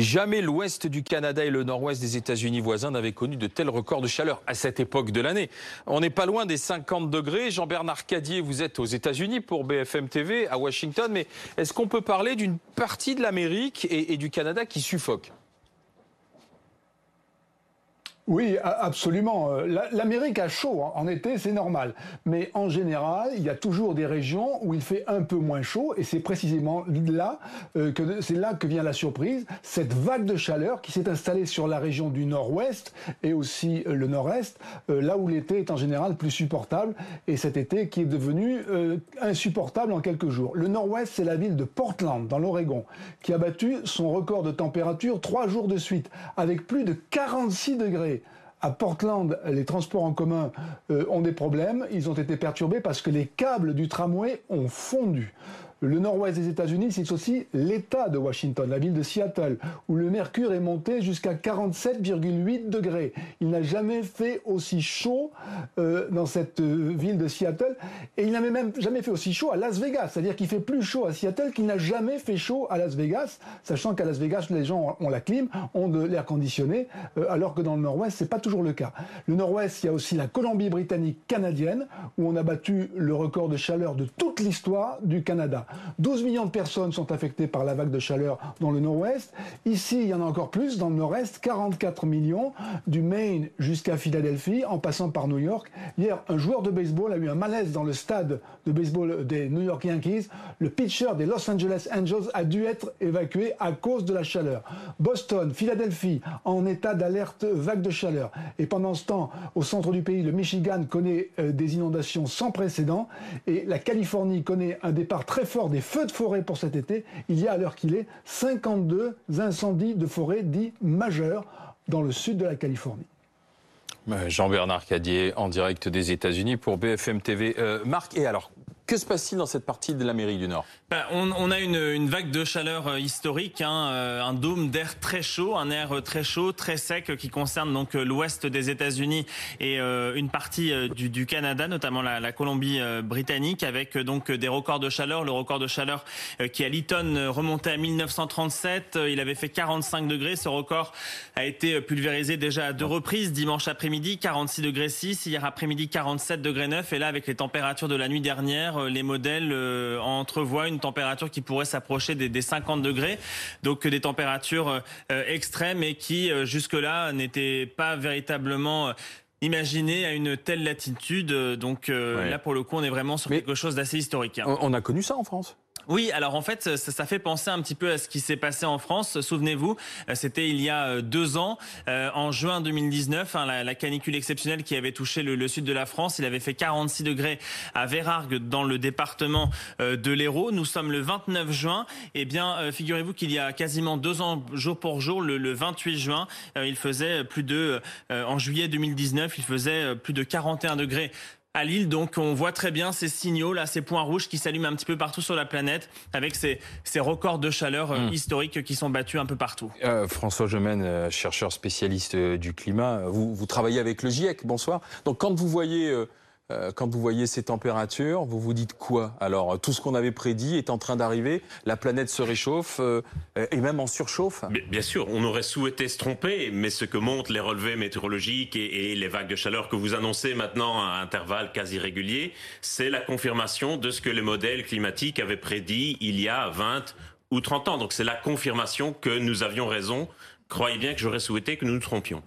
Jamais l'ouest du Canada et le nord-ouest des États-Unis voisins n'avaient connu de tels records de chaleur à cette époque de l'année. On n'est pas loin des 50 degrés. Jean-Bernard Cadier, vous êtes aux États-Unis pour BFM TV à Washington, mais est-ce qu'on peut parler d'une partie de l'Amérique et, du Canada qui suffoque? Oui, absolument. Euh, L'Amérique a chaud en été, c'est normal. Mais en général, il y a toujours des régions où il fait un peu moins chaud, et c'est précisément là euh, que c'est là que vient la surprise. Cette vague de chaleur qui s'est installée sur la région du Nord-Ouest et aussi euh, le Nord-Est, là où l'été est en général plus supportable, et cet été qui est devenu insupportable en quelques jours. Le Nord-Ouest, c'est la ville de Portland, dans l'Oregon, qui a battu son record de température trois jours de suite, avec plus de 46 degrés à Portland, les transports en commun euh, ont des problèmes. Ils ont été perturbés parce que les câbles du tramway ont fondu. Le nord-ouest des États-Unis, c'est aussi l'État de Washington, la ville de Seattle, où le mercure est monté jusqu'à 47,8 degrés. Il n'a jamais fait aussi chaud euh, dans cette euh, ville de Seattle, et il n'a même jamais fait aussi chaud à Las Vegas. C'est-à-dire qu'il fait plus chaud à Seattle qu'il n'a jamais fait chaud à Las Vegas, sachant qu'à Las Vegas, les gens ont la clim, ont de l'air conditionné, euh, alors que dans le nord-ouest, c'est pas toujours le cas. Le nord-ouest, il y a aussi la Colombie-Britannique canadienne, où on a battu le record de chaleur de toute l'histoire du Canada. 12 millions de personnes sont affectées par la vague de chaleur dans le nord-ouest. Ici, il y en a encore plus dans le nord-est, 44 millions, du Maine jusqu'à Philadelphie, en passant par New York. Hier, un joueur de baseball a eu un malaise dans le stade de baseball des New York Yankees. Le pitcher des Los Angeles Angels a dû être évacué à cause de la chaleur. Boston, Philadelphie, en état d'alerte vague de chaleur. Et pendant ce temps, au centre du pays, le Michigan connaît euh, des inondations sans précédent et la Californie connaît un départ très fort des feux de forêt pour cet été. Il y a à l'heure qu'il est 52 incendies de forêt dits majeurs dans le sud de la Californie. Jean-Bernard Cadier en direct des États-Unis pour BFM TV. Euh, Marc, et alors, que se passe-t-il dans cette partie de l'Amérique du Nord? Ben, on, a une, vague de chaleur euh, historique, hein, euh, un dôme d'air très chaud, un air euh, très chaud, très sec, qui concerne donc l'ouest des États-Unis et une partie du, Canada, notamment la, Colombie-Britannique, avec donc des records de chaleur. Le record de chaleur qui à Lytton remontait à 1937, il avait fait 45 degrés. Ce record a été pulvérisé déjà à deux reprises, dimanche après-midi 46 degrés 6, hier après-midi 47 degrés 9, et là avec les températures de la nuit dernière euh, les modèles euh, entrevoient une température qui pourrait s'approcher des, 50 degrés, donc des températures euh, extrêmes et qui jusque-là n'étaient pas véritablement imaginées à une telle latitude. Donc là, pour le coup, on est vraiment sur quelque chose d'assez historique. Hein. On a connu ça en France? Oui, alors en fait, ça, fait penser un petit peu à ce qui s'est passé en France. Souvenez-vous, euh, c'était il y a euh, deux ans, euh, en juin 2019, hein, la, canicule exceptionnelle qui avait touché le, sud de la France. Il avait fait 46 degrés à Vérargues, dans le département de l'Hérault. Nous sommes le 29 juin. Eh bien, figurez-vous qu'il y a quasiment deux ans, jour pour jour, le, le 28 juin, il faisait plus de, en juillet 2019, il faisait plus de 41 degrés à Lille. Donc on voit très bien ces signaux là, ces points rouges qui s'allument un petit peu partout sur la planète, avec ces, ces records de chaleur euh, hmm. historiques qui sont battus un peu partout. Euh, François Gemène, euh, chercheur spécialiste du climat, vous, vous travaillez avec le GIEC. Bonsoir. Donc quand vous voyez euh, quand vous voyez ces températures, vous vous dites quoi? Alors, tout ce qu'on avait prédit est en train d'arriver, la planète se réchauffe euh, et même en surchauffe Bien sûr, on aurait souhaité se tromper, mais ce que montrent les relevés météorologiques et, les vagues de chaleur que vous annoncez maintenant à intervalles quasi réguliers, c'est la confirmation de ce que les modèles climatiques avaient prédit il y a 20 ou 30 ans. Donc c'est la confirmation que nous avions raison. Croyez bien que j'aurais souhaité que nous nous trompions.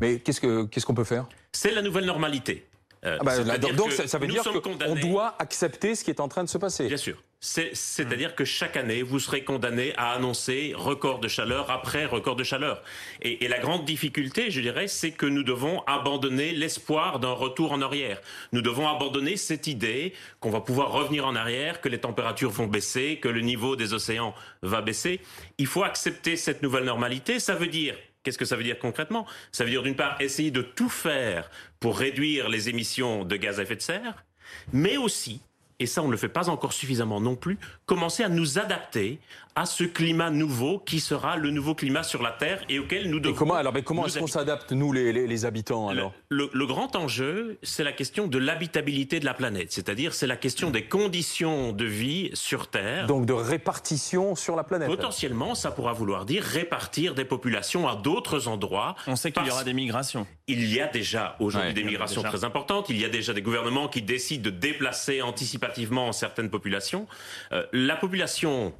Mais qu'est-ce qu'on peut faire? C'est la nouvelle normalité. Euh, ah bah, donc ça, veut dire qu'on doit accepter ce qui est en train de se passer. Bien sûr. C'est-à-dire que chaque année, vous serez condamné à annoncer record de chaleur après record de chaleur. Et, la grande difficulté, je dirais, c'est que nous devons abandonner l'espoir d'un retour en arrière. Nous devons abandonner cette idée qu'on va pouvoir revenir en arrière, que les températures vont baisser, que le niveau des océans va baisser. Il faut accepter cette nouvelle normalité. Ça veut dire Qu'est-ce que ça veut dire concrètement? Ça veut dire d'une part essayer de tout faire pour réduire les émissions de gaz à effet de serre, mais aussi et ça on ne le fait pas encore suffisamment non plus, commencer à nous adapter à ce climat nouveau qui sera le nouveau climat sur la Terre et auquel nous devons. comment alors mais comment est-ce qu'on s'adapte nous les, les, habitants alors le, le, grand enjeu, c'est la question de l'habitabilité de la planète, c'est-à-dire c'est la question des conditions de vie sur Terre. Donc de répartition sur la planète. Potentiellement, ça pourra vouloir dire répartir des populations à d'autres endroits. On sait qu'il y aura des migrations. Il y a déjà aujourd'hui des migrations très importantes. Il y a déjà des gouvernements qui décident de déplacer anticipativement certaines populations. Euh, la population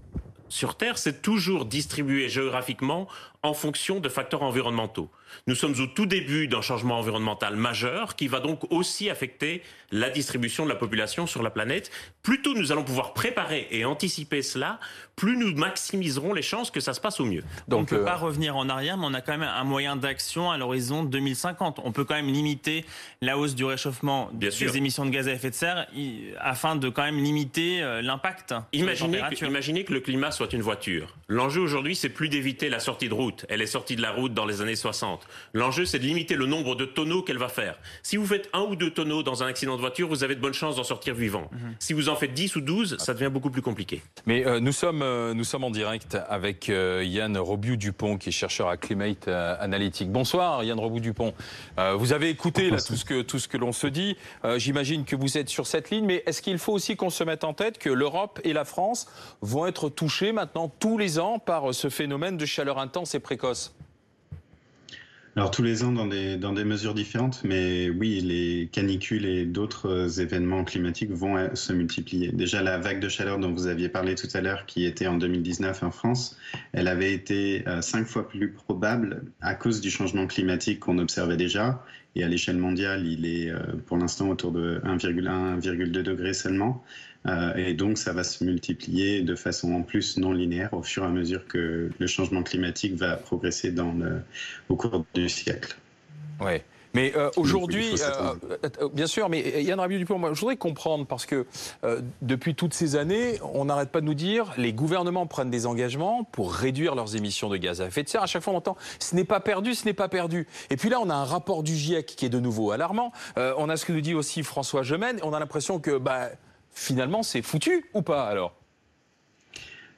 sur Terre s'est toujours distribuée géographiquement en fonction de facteurs environnementaux. Nous sommes au tout début d'un changement environnemental majeur qui va donc aussi affecter la distribution de la population sur la planète. Plus tôt nous allons pouvoir préparer et anticiper cela, plus nous maximiserons les chances que ça se passe au mieux. Donc, on ne peut euh, pas revenir en arrière, mais on a quand même un moyen d'action à l'horizon 2050. On peut quand même limiter la hausse du réchauffement des émissions de gaz à effet de serre afin de quand même limiter euh, l'impact. Imaginez, imaginez que le climat soit une voiture. L'enjeu aujourd'hui, c'est plus d'éviter la sortie de route. Elle est sortie de la route dans les années 60. L'enjeu, c'est de limiter le nombre de tonneaux qu'elle va faire. Si vous faites un ou deux tonneaux dans un accident de voiture, vous avez de bonnes chances d'en sortir vivant. Mhm. Si vous en faites 10 ou 12, ça devient beaucoup plus compliqué. Mais euh, nous, sommes, euh, nous sommes en direct avec euh, Yann Robiou-Dupont, qui est chercheur à Climate Analytics. Bonsoir Yann Robiou-Dupont. vous avez écouté là, tout ce que, tout ce que l'on se dit. J'imagine que vous êtes sur cette ligne, mais est-ce qu'il faut aussi qu'on se mette en tête que l'Europe et la France vont être touchées maintenant tous les ans par ce phénomène de chaleur intense et précoce alors tous les ans dans des, mesures différentes, mais oui, les canicules et d'autres événements climatiques vont se multiplier. Déjà la vague de chaleur dont vous aviez parlé tout à l'heure, qui était en 2019 en France, elle avait été euh, cinq fois plus probable à cause du changement climatique qu'on observait déjà. Et à l'échelle mondiale, il est euh, pour l'instant autour de 1,1-1,2 degrés seulement. Euh, et donc, ça va se multiplier de façon en plus non linéaire au fur et à mesure que le changement climatique va progresser au cours du siècle. Ouais. Mais euh, aujourd'hui, euh, bien sûr, mais Yann Rabiou-Dupont, moi, je voudrais comprendre parce que depuis toutes ces années, on n'arrête pas de nous dire les gouvernements prennent des engagements pour réduire leurs émissions de gaz à effet de serre. À chaque fois, on entend ce n'est pas perdu, ce n'est pas perdu. Et puis là, on a un rapport du GIEC qui est de nouveau alarmant. on a ce que nous dit aussi François Gemène. On a l'impression que bah, finalement, c'est foutu ou pas alors?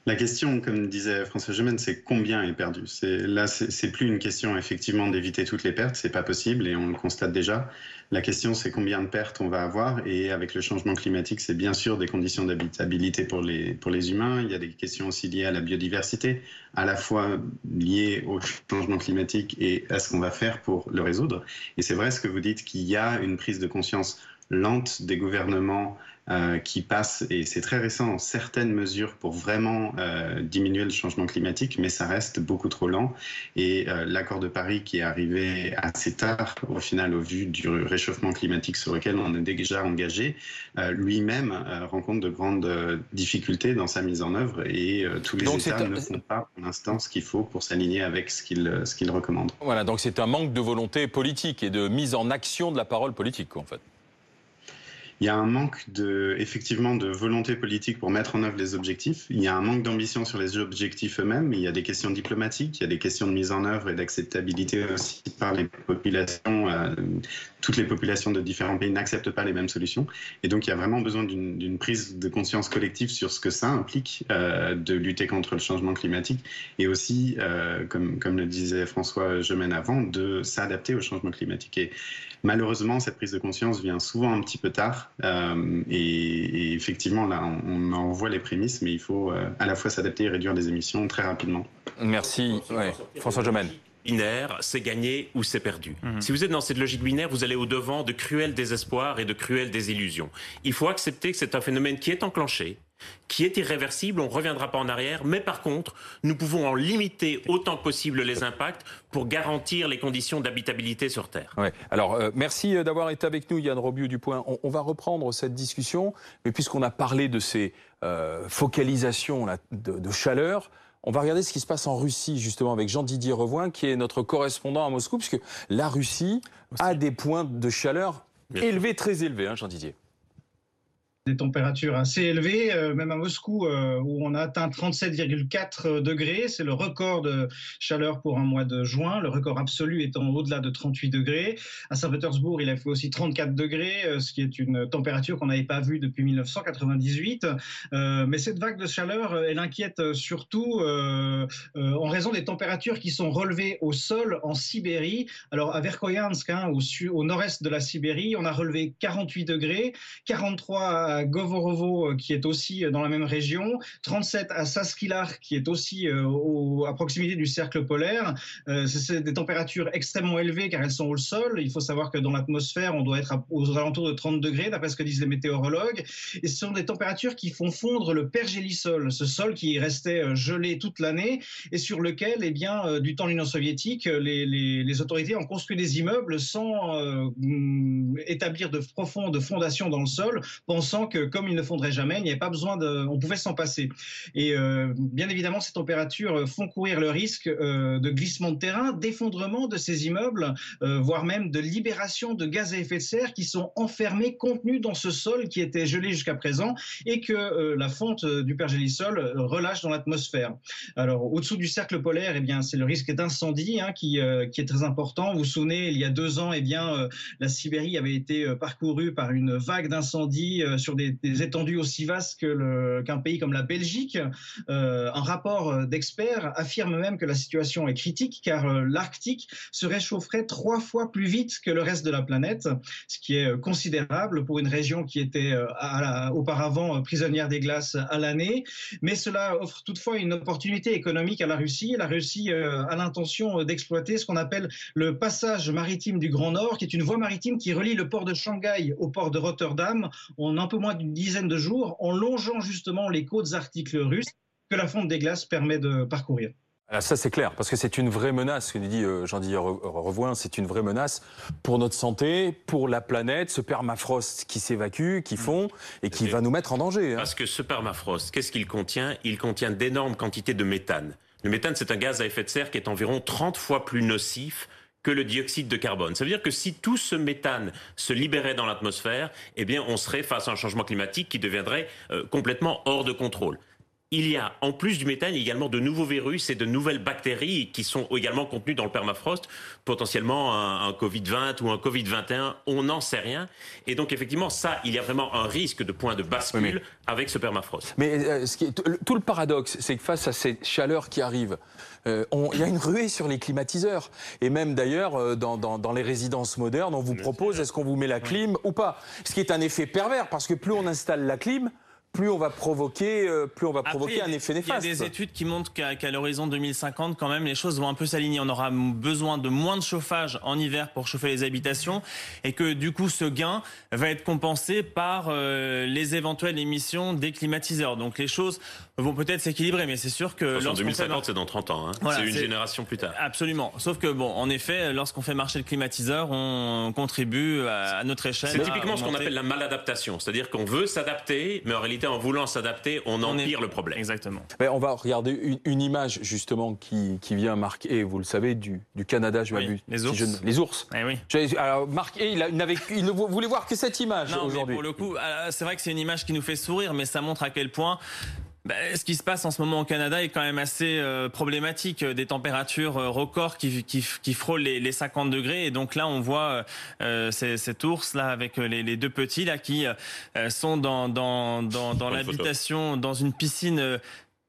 La question, comme disait François Gemène, c'est combien est perdu? Là, c'est plus une question effectivement d'éviter toutes les pertes, c'est pas possible et on le constate déjà. La question, c'est combien de pertes on va avoir et avec le changement climatique, c'est bien sûr des conditions d'habitabilité pour les pour les humains. Il y a des questions aussi liées à la biodiversité, à la fois liées au changement climatique et à ce qu'on va faire pour le résoudre. Et c'est vrai ce que vous dites qu'il y a une prise de conscience lente des gouvernements euh, qui passent, et c'est très récent, certaines mesures pour vraiment euh, diminuer le changement climatique, mais ça reste beaucoup trop lent. Et euh, l'accord de Paris qui est arrivé assez tard, au final, au vu du réchauffement climatique sur lequel on est déjà engagé, lui-même rencontre de grandes difficultés dans sa mise en œuvre et tous les États ne font pas pour l'instant ce qu'il faut pour s'aligner avec ce qu'ils qu'il recommandent. Voilà, donc c'est un manque de volonté politique et de mise en action de la parole politique, en fait. Il y a un manque de, effectivement de volonté politique pour mettre en œuvre les objectifs. Il y a un manque d'ambition sur les objectifs eux-mêmes. Il y a des questions diplomatiques, il y a des questions de mise en œuvre et d'acceptabilité aussi par les populations. Euh, toutes les populations de différents pays n'acceptent pas les mêmes solutions. Et donc, il y a vraiment besoin d'une prise de conscience collective sur ce que ça implique euh, de lutter contre le changement climatique et aussi, euh, comme, comme le disait François Gemène avant, de s'adapter au changement climatique. Et malheureusement, cette prise de conscience vient souvent un petit peu tard. Euh, et, effectivement, là, on, en voit les prémices, mais il faut euh, à la fois s'adapter et réduire les émissions très rapidement. Merci. François Jomène binaire, c'est gagné ou c'est perdu. Mhm. Si vous êtes dans cette logique binaire, vous allez au-devant de cruels désespoirs et de cruelles désillusions. Il faut accepter que c'est un phénomène qui est enclenché, qui est irréversible, on ne reviendra pas en arrière, mais par contre, nous pouvons en limiter autant que possible les impacts pour garantir les conditions d'habitabilité sur Terre. Ouais. Alors, euh, merci euh, d'avoir été avec nous, Yann Robiou du Point. On, va reprendre cette discussion, mais puisqu'on a parlé de ces euh, focalisations de, chaleur, on va regarder ce qui se passe en Russie, justement, avec Jean-Didier Revoin, qui est notre correspondant à Moscou, puisque la Russie a des points de chaleur élevés, très élevés, hein, Jean-Didier. Des températures assez élevées, euh, même à Moscou, euh, où on a atteint 37,4 degrés. C'est le record de chaleur pour un mois de juin, le record absolu étant au-delà de 38 degrés. À Saint-Pétersbourg, il a fait aussi 34 degrés, euh, ce qui est une température qu'on n'avait pas vue depuis 1998. mais cette vague de chaleur, elle inquiète surtout en raison des températures qui sont relevées au sol en Sibérie. Alors à Verkhoyansk, hein, au, au nord-est de la Sibérie, on a relevé 48 degrés, 43 à Govorovo, euh, qui est aussi euh, dans la même région, 37 à Saskilar, qui est aussi euh, à proximité du cercle polaire. c'est des températures extrêmement élevées car elles sont au sol. Il faut savoir que dans l'atmosphère, on doit être aux alentours de 30 degrés, d'après ce que disent les météorologues. Et ce sont des températures qui font fondre le pergélisol, ce sol qui restait gelé toute l'année et sur lequel, eh bien, du temps de l'Union soviétique, les, les, autorités ont construit des immeubles sans établir de profondes fondations dans le sol, pensant que comme ils ne fondraient jamais, il n'y avait pas besoin de, on pouvait s'en passer. Et euh, bien évidemment, ces températures font courir le risque euh, de glissement de terrain, d'effondrement de ces immeubles, euh, voire même de libération de gaz à effet de serre qui sont enfermés, contenus dans ce sol qui était gelé jusqu'à présent et que la fonte du pergélisol relâche dans l'atmosphère. Alors, au-dessous du cercle polaire, eh bien, c'est le risque d'incendie hein, qui, qui est très important. Vous vous souvenez, il y a deux ans, eh bien, la Sibérie avait été parcourue par une vague d'incendie sur des, étendues aussi vastes qu'un pays comme la Belgique. Euh, un rapport d'experts affirme même que la situation est critique car euh, l'Arctique se réchaufferait trois fois plus vite que le reste de la planète, ce qui est considérable pour une région qui était euh, auparavant prisonnière des glaces à l'année. Mais cela offre toutefois une opportunité économique à la Russie. La Russie a l'intention d'exploiter ce qu'on appelle le passage maritime du Grand Nord, qui est une voie maritime qui relie le port de Shanghai au port de Rotterdam. On peu moins d'une dizaine de jours en longeant justement les côtes arctiques russes que la fonte des glaces permet de parcourir. Ah, ça c'est clair, parce que c'est une vraie menace, ce que dit euh, Jean-Didier Revoin, c'est une vraie menace pour notre santé, pour la planète, ce permafrost qui s'évacue, qui fond, et qui va nous mettre en danger. Hein. Parce que ce permafrost, qu'est-ce qu'il contient? Il contient d'énormes quantités de méthane. Le méthane, c'est un gaz à effet de serre qui est environ 30 fois plus nocif que le dioxyde de carbone. Ça veut dire que si tout ce méthane se libérait dans l'atmosphère, eh bien, on serait face à un changement climatique qui deviendrait euh, complètement hors de contrôle il y a, en plus du méthane, également de nouveaux virus et de nouvelles bactéries qui sont également contenues dans le permafrost, potentiellement un, Covid-20 ou un Covid-21, on n'en sait rien. Et donc, effectivement, ça, il y a vraiment un risque de point de bascule avec ce permafrost. Mais euh, ce qui est, tout le paradoxe, c'est que face à cette chaleur qui arrive, euh, il y a une ruée sur les climatiseurs. Et même d'ailleurs, euh, dans, dans, les résidences modernes, on vous propose est-ce qu'on vous met la clim ou pas? Ce qui est un effet pervers, parce que plus on installe la clim, plus on va provoquer, euh, plus on va provoquer un effet néfaste. Il y a des études qui montrent qu'à l'horizon 2050, quand même, les choses vont un peu s'aligner. On aura besoin de moins de chauffage en hiver pour chauffer les habitations et que du coup, ce gain va être compensé par euh, les éventuelles émissions des climatiseurs. Donc les choses vont peut-être s'équilibrer, mais c'est sûr que... En 2050, c'est dans 30 ans. Hein. c'est une génération plus tard. Absolument. Sauf que, bon, en effet, lorsqu'on fait marcher le climatiseur, on contribue à, notre échelle. C'est typiquement ce qu'on appelle la maladaptation. C'est-à-dire qu'on veut s'adapter, mais en réalité, en voulant s'adapter, on, empire le problème. Exactement. Mais on va regarder une, image justement qui, qui, vient marquer, vous le savez, du, du Canada, je oui, Les ours. les ours. Eh oui. Alors marqué, il, il, ne voulait voir que cette image aujourd'hui. Pour le coup, euh, c'est vrai que c'est une image qui nous fait sourire, mais ça montre à quel point bah, ce qui se passe en ce moment au Canada est quand même assez euh, problématique. Des températures euh, records qui, qui, qui frôlent les, les, 50 degrés. Et donc là, on voit euh, cet ours là avec les, les, deux petits là qui sont dans dans dans, dans l'habitation, dans une piscine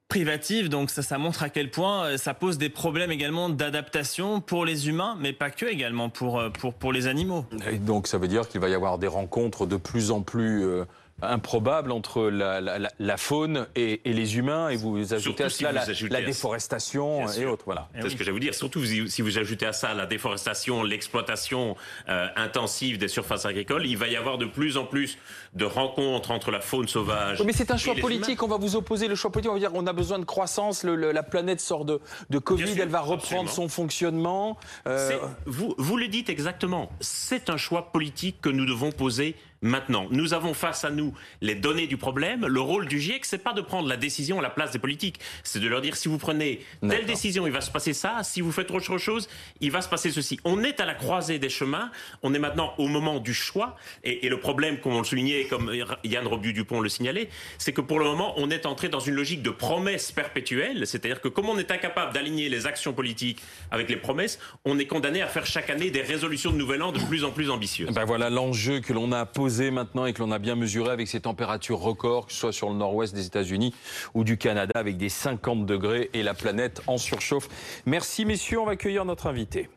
privative. Donc ça, ça montre à quel point ça pose des problèmes également d'adaptation pour les humains, mais pas que également pour pour pour les animaux. Et donc ça veut dire qu'il va y avoir des rencontres de plus en plus improbable entre la, la, la faune et, et, les humains, et vous ajoutez à cela la, déforestation et autres. Voilà. C'est ce que j'allais vous dire. Surtout si vous ajoutez à ça la déforestation, l'exploitation euh, intensive des surfaces agricoles, il va y avoir de plus en plus de rencontres entre la faune sauvage. mais c'est un choix politique. On va vous opposer le choix politique. On va dire on a besoin de croissance. Le, la planète sort de, de Covid. elle va reprendre son fonctionnement. Euh... Vous, vous le dites exactement. C'est un choix politique que nous devons poser Maintenant, nous avons face à nous les données du problème. Le rôle du GIEC, c'est pas de prendre la décision à la place des politiques. C'est de leur dire si vous prenez telle décision, il va se passer ça. Si vous faites autre chose, il va se passer ceci. On est à la croisée des chemins. On est maintenant au moment du choix. Et, le problème, comme on le soulignait, comme Yann Robu-Dupont le signalait, c'est que pour le moment, on est entré dans une logique de promesse perpétuelle. C'est-à-dire que comme on est incapable d'aligner les actions politiques avec les promesses, on est condamné à faire chaque année des résolutions de nouvel an de plus en plus ambitieuses. Ben voilà l'enjeu que l'on a posé maintenant et que l'on a bien mesuré avec ces températures records, que ce soit sur le nord-ouest des États-Unis ou du Canada, avec des 50 degrés et la planète en surchauffe. Merci messieurs, on va accueillir notre invité.